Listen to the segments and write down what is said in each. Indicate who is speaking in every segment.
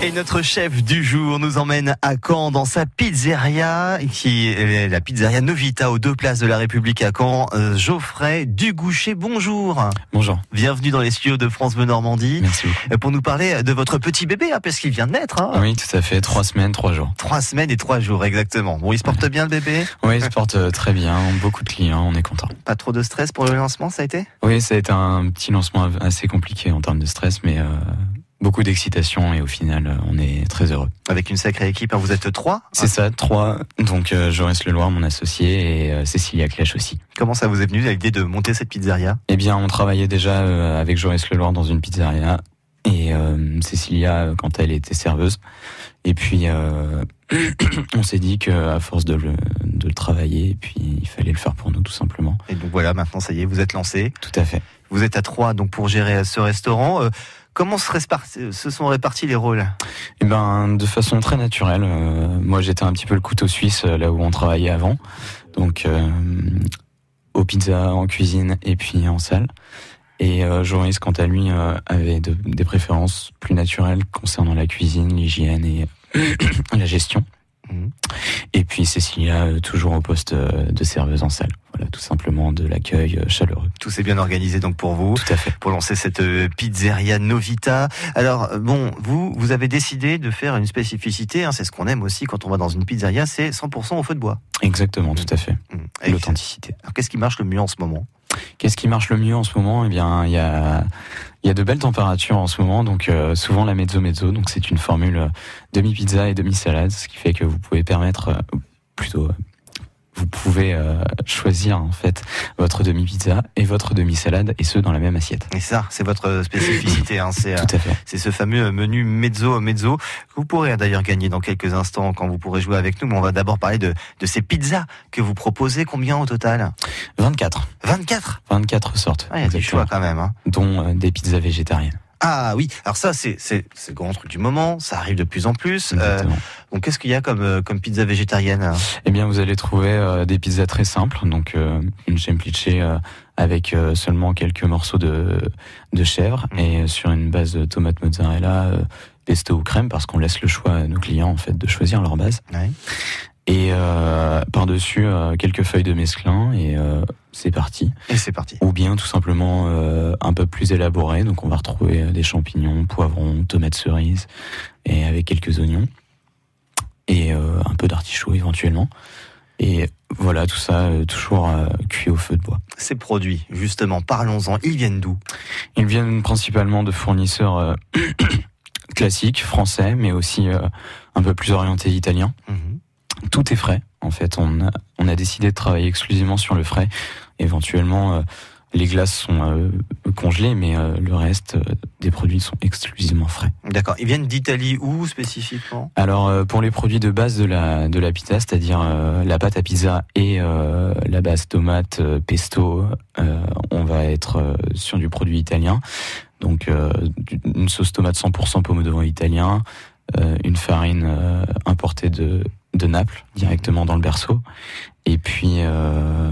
Speaker 1: Et notre chef du jour nous emmène à Caen dans sa pizzeria, qui est la pizzeria Novita aux deux places de la République à Caen. Euh, Geoffrey Dugoucher, bonjour.
Speaker 2: Bonjour.
Speaker 1: Bienvenue dans les studios de France Bleu Normandie.
Speaker 2: Merci
Speaker 1: beaucoup. Pour nous parler de votre petit bébé, hein, parce qu'il vient de naître. Hein.
Speaker 2: Oui, tout à fait. Trois semaines, trois jours.
Speaker 1: Trois semaines et trois jours, exactement. Bon, il se porte bien le bébé?
Speaker 2: Oui, il se porte euh, très bien. Beaucoup de clients, on est content.
Speaker 1: Pas trop de stress pour le lancement, ça a été?
Speaker 2: Oui, ça a été un petit lancement assez compliqué en termes de stress, mais euh, beaucoup d'excitation et au final, on est très heureux.
Speaker 1: Avec une sacrée équipe, hein, vous êtes trois
Speaker 2: C'est ça, trois. Donc euh, Joris Leloir, mon associé, et euh, Cécilia Clèche aussi.
Speaker 1: Comment ça vous est venu l'idée de monter cette pizzeria?
Speaker 2: Eh bien, on travaillait déjà euh, avec Joris Leloir dans une pizzeria et euh, Cécilia quand elle était serveuse. Et puis euh, on s'est dit qu'à force de le, de le travailler, et puis il fallait le faire pour nous tout simplement.
Speaker 1: Et donc voilà, maintenant ça y est, vous êtes lancé.
Speaker 2: Tout à fait.
Speaker 1: Vous êtes à trois donc pour gérer ce restaurant. Comment se, sont répartis les rôles?
Speaker 2: Eh ben, de façon très naturelle. Euh, moi, j'étais un petit peu le couteau suisse euh, là où on travaillait avant, donc euh, aux pizzas, en cuisine et puis en salle. Et euh, quant à lui, avait de, des préférences plus naturelles concernant la cuisine, l'hygiène et la gestion.
Speaker 1: Mhm.
Speaker 2: Et puis Cécilia, euh, toujours au poste euh, de serveuse en salle. Voilà, tout simplement de l'accueil euh, chaleureux.
Speaker 1: Tout s'est bien organisé donc pour vous,
Speaker 2: Tout à fait.
Speaker 1: pour lancer cette pizzeria Novita. Alors bon, vous, vous avez décidé de faire une spécificité, hein, c'est ce qu'on aime aussi quand on va dans une pizzeria, c'est 100% au feu de bois.
Speaker 2: Exactement, tout à fait.
Speaker 1: Et
Speaker 2: L'authenticité.
Speaker 1: Alors qu'est-ce qui marche le mieux en ce moment?
Speaker 2: Qu'est-ce qui marche le mieux en ce moment? Eh bien, il y a, y a de belles températures en ce moment, donc euh, souvent la mezzo mezzo. Donc c'est une formule euh, demi pizza et demi salade, ce qui fait que vous pouvez permettre, euh, plutôt, vous pouvez euh, choisir en fait votre demi pizza et votre demi salade, et ce dans la même assiette.
Speaker 1: Et ça, c'est votre spécificité, hein, c'est euh. C'est ce fameux menu mezzo mezzo que vous pourrez d'ailleurs gagner dans quelques instants quand vous pourrez jouer avec nous. Mais on va d'abord parler de, de ces pizzas que vous proposez. Combien au total?
Speaker 2: 24,
Speaker 1: 24
Speaker 2: 24 sortes,
Speaker 1: Ah, Il y a du choix quand même. Hein.
Speaker 2: dont euh, des pizzas végétariennes.
Speaker 1: Ah oui, alors ça c'est c'est le grand truc du moment. Ça arrive de plus en plus. Euh, donc qu'est-ce qu'il y a comme euh, comme pizza végétarienne hein?
Speaker 2: Eh bien, vous allez trouver euh, des pizzas très simples, donc euh, une semplice euh, avec euh, seulement quelques morceaux de, de chèvre
Speaker 1: Mhm.
Speaker 2: et sur une base de tomate mozzarella, euh, pesto ou crème, parce qu'on laisse le choix à nos clients en fait de choisir leur base.
Speaker 1: Ouais.
Speaker 2: Et euh, par-dessus euh, quelques feuilles de mesclun et euh, c'est parti.
Speaker 1: Et c'est parti.
Speaker 2: Ou bien tout simplement euh, un peu plus élaboré, donc on va retrouver euh, des champignons, poivrons, tomates cerises et avec quelques oignons et euh, un peu d'artichaut éventuellement. Et voilà, tout ça euh, toujours euh, cuit au feu de bois.
Speaker 1: Ces produits, justement, parlons-en. Ils viennent d'où?
Speaker 2: Ils viennent principalement de fournisseurs euh, classiques, français, mais aussi euh, un peu plus orientés italiens.
Speaker 1: Mhm.
Speaker 2: Tout est frais. En fait, on a, on a décidé de travailler exclusivement sur le frais. Éventuellement, euh, les glaces sont euh, congelées, mais euh, le reste euh, des produits sont exclusivement frais.
Speaker 1: D'accord. Ils viennent d'Italie où spécifiquement?
Speaker 2: Alors, euh, pour les produits de base de la, de la pizza, c'est-à-dire euh, la pâte à pizza et euh, la base tomate, pesto, euh, on va être euh, sur du produit italien. Donc, euh, une sauce tomate 100% pomodoro italien, euh, une farine euh, importée de, de Naples, directement dans le berceau, et puis, euh,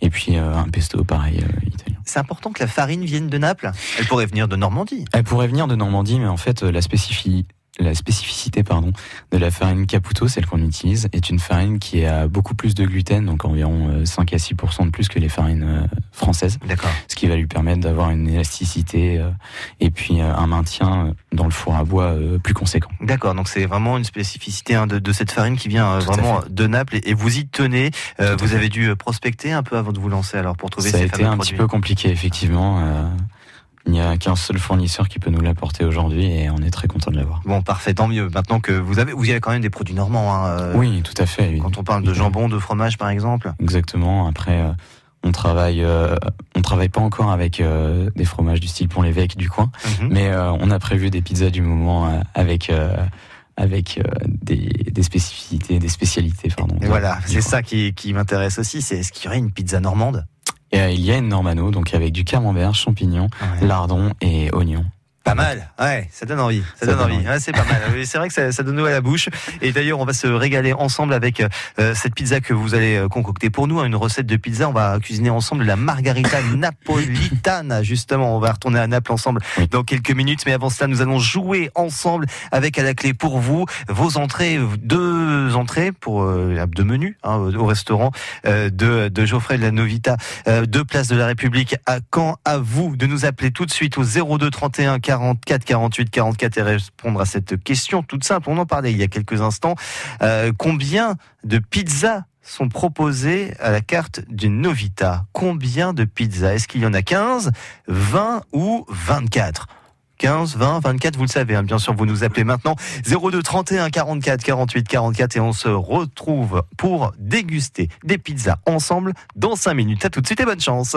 Speaker 2: et puis euh, un pesto pareil euh, italien.
Speaker 1: C'est important que la farine vienne de Naples? Elle pourrait venir de Normandie.
Speaker 2: Elle pourrait venir de Normandie, mais en fait, la, spécifi- la spécificité pardon, de la farine Caputo, celle qu'on utilise, est une farine qui a beaucoup plus de gluten, donc environ euh, 5 à 6% de plus que les farines euh, françaises,
Speaker 1: D'accord.
Speaker 2: ce qui va lui permettre d'avoir une élasticité euh, et puis euh, un maintien dans le four à bois euh, plus conséquent.
Speaker 1: D'accord, donc c'est vraiment une spécificité hein, de, de cette farine qui vient euh,
Speaker 2: Tout
Speaker 1: vraiment de Naples et, vous y tenez. Euh, vous avez dû euh, prospecter un peu avant de vous lancer alors pour trouver
Speaker 2: Ça a
Speaker 1: ces
Speaker 2: été
Speaker 1: fameux
Speaker 2: un
Speaker 1: produits.
Speaker 2: petit peu compliqué, effectivement. euh, il n'y a qu'un seul fournisseur qui peut nous l'apporter aujourd'hui et on est très content de l'avoir.
Speaker 1: Bon, parfait, tant mieux. Maintenant que vous avez, vous avez quand même des produits normands. Hein, euh,
Speaker 2: Oui, tout à fait.
Speaker 1: Quand on parle de jambon, de fromage, par exemple.
Speaker 2: Exactement. Après, euh, on travaille, euh, on travaille pas encore avec euh, des fromages du style Pont-l'Évêque du coin,
Speaker 1: Mhm.
Speaker 2: mais euh, on a prévu des pizzas du moment avec avec euh, des, des spécificités, des spécialités, pardon.
Speaker 1: Et voilà, c'est ça qui, qui m'intéresse aussi. C'est est-ce qu'il y aurait une pizza normande?
Speaker 2: Et, euh, il y a une Normano, donc avec du camembert, champignons,
Speaker 1: Ouais.
Speaker 2: lardons et oignons.
Speaker 1: Pas mal, ouais, ça donne envie, ça, donne, envie, c'est pas mal. C'est vrai que ça, ça, donne l'eau à la bouche. Et d'ailleurs, on va se régaler ensemble avec euh, cette pizza que vous allez euh, concocter pour nous, hein, une recette de pizza. On va cuisiner ensemble la margarita napolitana. Justement, on va retourner à Naples ensemble dans quelques minutes. Mais avant cela, nous allons jouer ensemble avec à la clé pour vous vos entrées, deux entrées pour euh, deux menus hein, au restaurant de, de Geoffrey de la Novita, deux places de la République à Caen. À vous de nous appeler tout de suite au 02 31 40 44 48 44 et répondre à cette question toute simple. On en parlait il y a quelques instants. Euh, combien de pizzas sont proposées à la carte du Novita? Combien de pizzas? Est-ce qu'il y en a 15, 20 ou 24 15, 20, 24, vous le savez, hein, bien sûr, vous nous appelez maintenant 02 31 44 48 44 et on se retrouve pour déguster des pizzas ensemble dans 5 minutes. À tout de suite et bonne chance.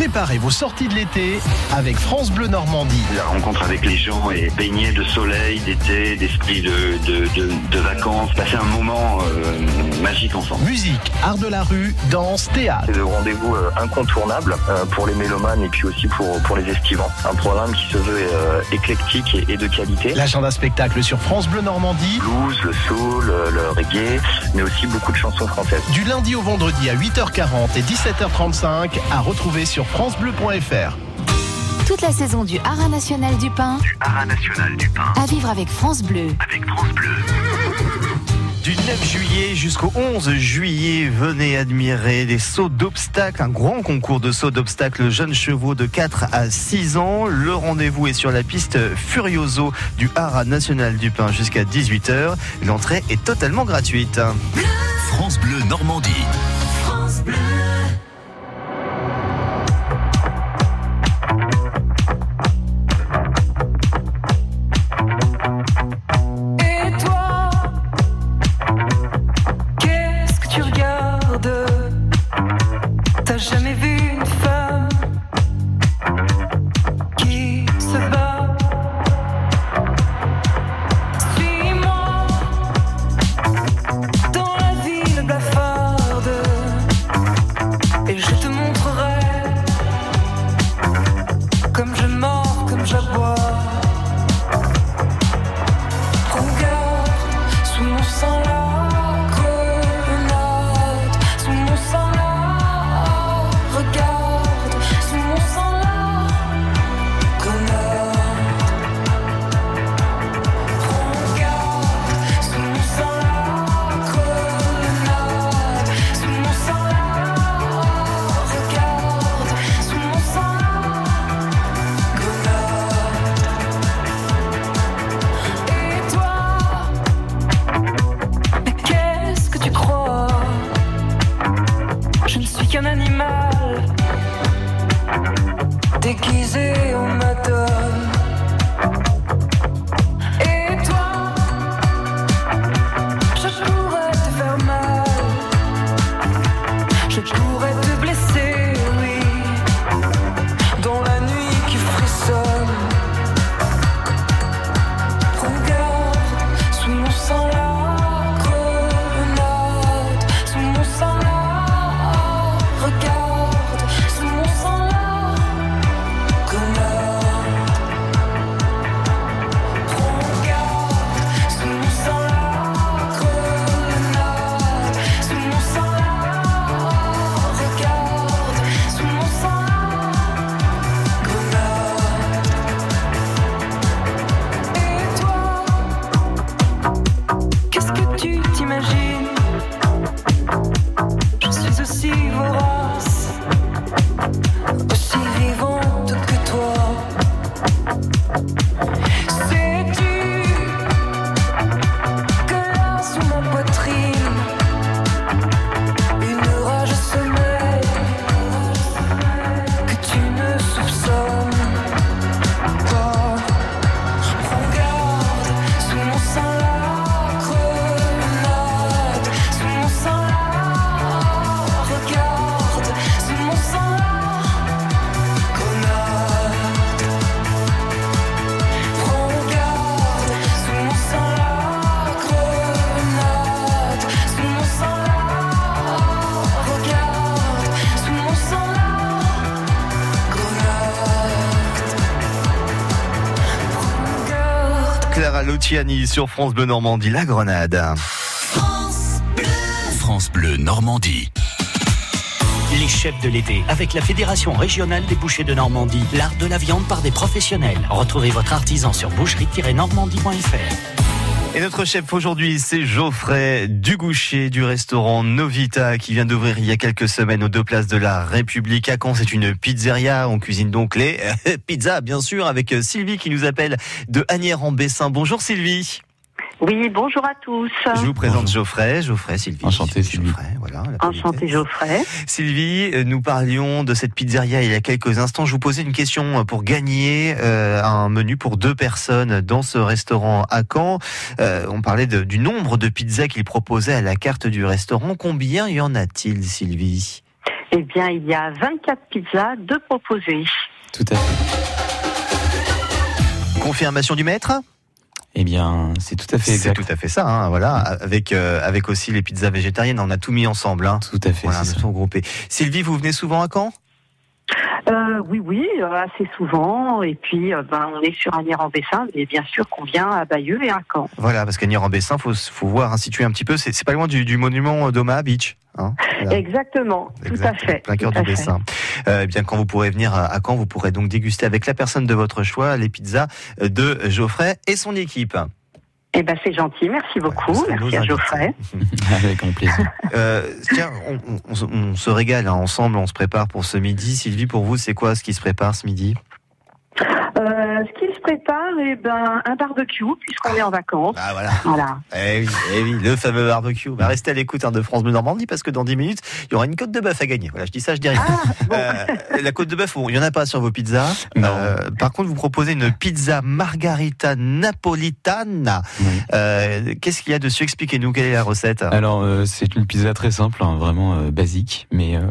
Speaker 3: Préparez vos sorties de l'été avec France Bleu Normandie.
Speaker 4: La rencontre avec les gens est baignée de soleil, d'été, d'esprit de, de, vacances. Passer un moment euh, magique ensemble.
Speaker 3: Musique, art de la rue, danse, théâtre.
Speaker 5: C'est le rendez-vous euh, incontournable euh, pour les mélomanes et puis aussi pour, pour les estivants. Un programme qui se veut éclectique et, de qualité.
Speaker 3: L'agenda spectacle sur France Bleu Normandie.
Speaker 5: Blues, le soul, le reggae, mais aussi beaucoup de chansons françaises.
Speaker 3: Du lundi au vendredi à 8h40 et 17h35 à retrouver sur francebleu.fr.
Speaker 6: Toute la saison du Haras National du Pain.
Speaker 4: Du Haras National du Pain.
Speaker 6: À vivre avec France Bleu.
Speaker 4: Avec France Bleu.
Speaker 1: Du 9 juillet jusqu'au 11 juillet, venez admirer des sauts d'obstacles, un grand concours de sauts d'obstacles jeunes chevaux de 4 à 6 ans. Le rendez-vous est sur la piste Furioso du Haras National du Pain jusqu'à 18h. L'entrée est totalement gratuite.
Speaker 7: France Bleu Normandie. France Bleu.
Speaker 1: you Luciani sur France Bleu Normandie, la Grenade.
Speaker 7: France Bleu Normandie. Les chefs de l'été avec la Fédération régionale des bouchers de Normandie, l'art de la viande par des professionnels. Retrouvez votre artisan sur boucherie-normandie.fr.
Speaker 1: Et notre chef aujourd'hui, c'est Geoffrey Dugoucher du restaurant Novita qui vient d'ouvrir il y a quelques semaines aux deux places de la République. À Caen, c'est une pizzeria. On cuisine donc les pizzas, bien sûr, avec Sylvie qui nous appelle de Agnières en Bessin. Bonjour Sylvie.
Speaker 8: Oui, bonjour à tous.
Speaker 1: Je vous présente Geoffrey, Geoffrey, Sylvie.
Speaker 2: Enchanté, Sylvie.
Speaker 1: Geoffrey, voilà. la
Speaker 8: Enchanté. Geoffrey.
Speaker 1: Sylvie, euh, nous parlions de cette pizzeria il y a quelques instants. Je vous posais une question pour gagner euh, un menu pour deux personnes dans ce restaurant à Caen. Euh, on parlait de- du nombre de pizzas qu'il proposait à la carte du restaurant. Combien y en a-t-il, Sylvie?
Speaker 8: Eh bien, il y a 24 pizzas, deux proposées.
Speaker 2: Tout à fait.
Speaker 1: Confirmation du maître?
Speaker 2: Eh bien, c'est tout à fait
Speaker 1: C'est tout à fait ça, hein, voilà. Avec euh, avec aussi les pizzas végétariennes, on a tout mis ensemble. Hein.
Speaker 2: Tout à fait.
Speaker 1: Voilà, nous groupés. Sylvie, vous venez souvent à Caen?
Speaker 8: Euh, oui, oui, euh, assez souvent. Et puis, euh, ben, on est sur Agnières-en-Bessin, mais bien sûr qu'on vient à Bayeux et à Caen.
Speaker 1: Voilà, parce qu'à Nier-en-Bessin, faut faut voir, situer un petit peu. C'est pas loin du, du monument d'Omaha Beach. Hein, voilà.
Speaker 8: Exactement, tout à fait.
Speaker 1: Plein cœur du
Speaker 8: fait.
Speaker 1: Bessin. Euh, eh bien, quand vous pourrez venir à Caen, vous pourrez donc déguster avec la personne de votre choix les pizzas de Geoffrey et son équipe.
Speaker 8: Eh ben, c'est gentil, merci beaucoup. Merci à. Geoffrey.
Speaker 2: Avec grand plaisir.
Speaker 1: Euh, tiens, on, on- on se- on se régale hein, ensemble, on se prépare pour ce midi. Sylvie, pour vous, c'est quoi ce qui se prépare ce midi?
Speaker 8: Euh, ce qu'il se prépare, eh ben, un barbecue, puisqu'on est en vacances.
Speaker 1: Ah voilà.
Speaker 8: Voilà.
Speaker 1: Eh oui, eh oui, le fameux barbecue. Bah, restez à l'écoute hein, de France Bleu Normandie parce que dans 10 minutes, il y aura une côte de bœuf à gagner. Voilà, je dis ça, je dis rien.
Speaker 8: Ah, bon.
Speaker 1: Euh, la côte de bœuf, il n'y en a pas sur vos pizzas.
Speaker 2: Non.
Speaker 1: Euh, par contre, vous proposez une pizza margarita napolitana.
Speaker 2: Oui.
Speaker 1: Euh, Qu'est-ce qu'il y a dessus? Expliquez-nous quelle est la recette?
Speaker 2: Alors, euh, c'est une pizza très simple, hein, vraiment euh, basique, mais euh,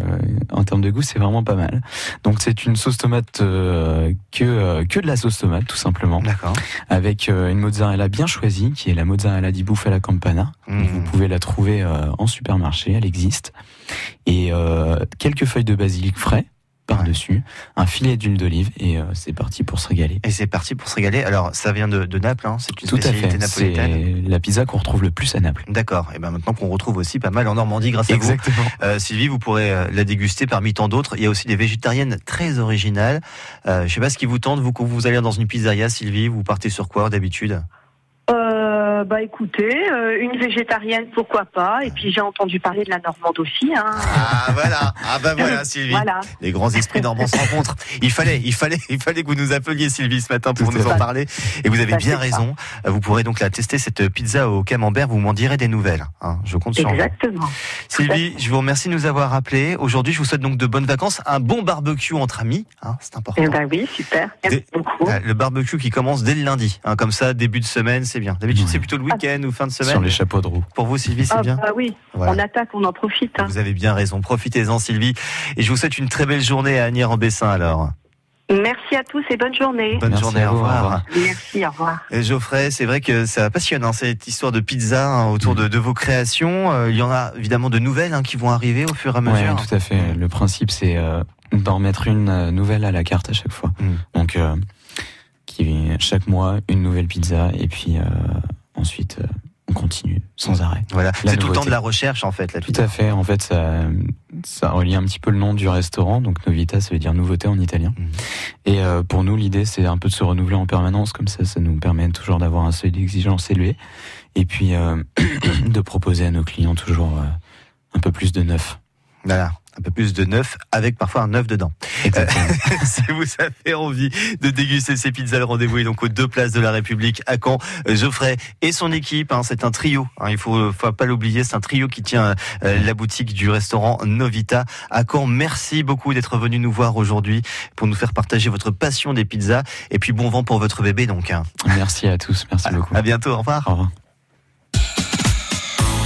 Speaker 2: en termes de goût, c'est vraiment pas mal. Donc, c'est une sauce tomate euh, que euh, que de la sauce tomate, tout simplement,
Speaker 1: D'accord.
Speaker 2: avec euh, une mozzarella bien choisie, qui est la mozzarella di bufala campana.
Speaker 1: Mmh.
Speaker 2: Vous pouvez la trouver euh, en supermarché, elle existe. Et euh, quelques feuilles de basilic frais par-dessus, un filet d'huile d'olive, et euh, c'est parti pour se régaler.
Speaker 1: Et c'est parti pour se régaler. Alors, ça vient de, de Naples, hein, c'est une
Speaker 2: Tout à
Speaker 1: spécialité
Speaker 2: fait.
Speaker 1: napolitaine.
Speaker 2: C'est la pizza qu'on retrouve le plus à Naples.
Speaker 1: D'accord. Et ben maintenant qu'on retrouve aussi pas mal en Normandie grâce à vous.
Speaker 2: Exactement.
Speaker 1: Euh, Sylvie, vous pourrez euh, la déguster parmi tant d'autres. Il y a aussi des végétariennes très originales. Euh, je sais pas ce qui vous tente, vous, quand vous allez dans une pizzeria, Sylvie, vous partez sur quoi d'habitude?
Speaker 8: Euh, bah écoutez, euh, une végétarienne, pourquoi pas. Et puis j'ai entendu parler de la Normande aussi. Hein.
Speaker 1: Ah voilà, ah bah voilà Sylvie.
Speaker 8: Voilà.
Speaker 1: Les grands esprits normands se rencontrent. Il fallait, il fallait, il fallait que vous nous appeliez Sylvie ce matin pour
Speaker 2: Tout
Speaker 1: nous en parler. Et vous avez
Speaker 8: Ça,
Speaker 1: bien raison. Euh, Vous pourrez donc la tester cette pizza au camembert. Vous m'en direz des nouvelles. hein. Je compte sur vous.
Speaker 8: Exactement.
Speaker 1: Sylvie, je vous remercie de nous avoir appelés. Aujourd'hui, je vous souhaite donc de bonnes vacances, un bon barbecue entre amis. hein, c'est important.
Speaker 8: Eh ben oui, super. Merci beaucoup.
Speaker 1: Euh, Le barbecue qui commence dès le lundi, hein, comme ça, début de semaine, c'est bien. D'habitude,
Speaker 2: Ouais.
Speaker 1: c'est plutôt le week-end ou fin de semaine.
Speaker 2: Sur les chapeaux de roue.
Speaker 1: Pour vous, Sylvie, c'est
Speaker 8: Ah,
Speaker 1: bien.
Speaker 8: bah oui,
Speaker 1: Voilà.
Speaker 8: on attaque, on en profite. hein.
Speaker 1: Vous avez bien raison. Profitez-en, Sylvie. Et je vous souhaite une très belle journée à Agnières-en-Bessin, alors.
Speaker 8: Merci à tous et bonne journée.
Speaker 1: Bonne
Speaker 2: Merci
Speaker 1: journée,
Speaker 2: à
Speaker 1: au revoir.
Speaker 8: Merci, au revoir.
Speaker 1: Et Geoffrey, c'est vrai que ça passionne, hein, cette histoire de pizza hein, autour de, de vos créations. Euh, il y en a évidemment de nouvelles hein, qui vont arriver au fur et à mesure.
Speaker 2: tout à fait. Le principe, c'est euh, d'en mettre une euh, nouvelle à la carte à chaque fois.
Speaker 1: Mm.
Speaker 2: Donc, euh, qui chaque mois une nouvelle pizza et puis euh, ensuite euh, on continue sans arrêt.
Speaker 1: Voilà, c'est tout le temps de la recherche en fait. La
Speaker 2: Tout
Speaker 1: pizza.
Speaker 2: à fait. En fait, ça, ça relie un petit peu le nom du restaurant. Donc, Novita, ça veut dire nouveauté en italien.
Speaker 1: Mhm.
Speaker 2: Et euh, pour nous, l'idée, c'est un peu de se renouveler en permanence. Comme ça, ça nous permet toujours d'avoir un seuil d'exigence élevé. Et puis, euh, de proposer à nos clients toujours euh, un peu plus de neuf.
Speaker 1: Voilà, un peu plus de neuf avec parfois un neuf dedans.
Speaker 2: Exactement.
Speaker 1: si vous avez envie de déguster ces pizzas, le rendez-vous est donc aux deux places de la République à Caen. Euh, Geoffrey et son équipe, hein, c'est un trio. hein, il faut, faut pas l'oublier, c'est un trio qui tient euh, la boutique du restaurant Novita à Caen. Merci beaucoup d'être venu nous voir aujourd'hui pour nous faire partager votre passion des pizzas. Et puis bon vent pour votre bébé donc. hein.
Speaker 2: Merci à tous. Merci beaucoup.
Speaker 1: À bientôt, au revoir.
Speaker 2: Au revoir.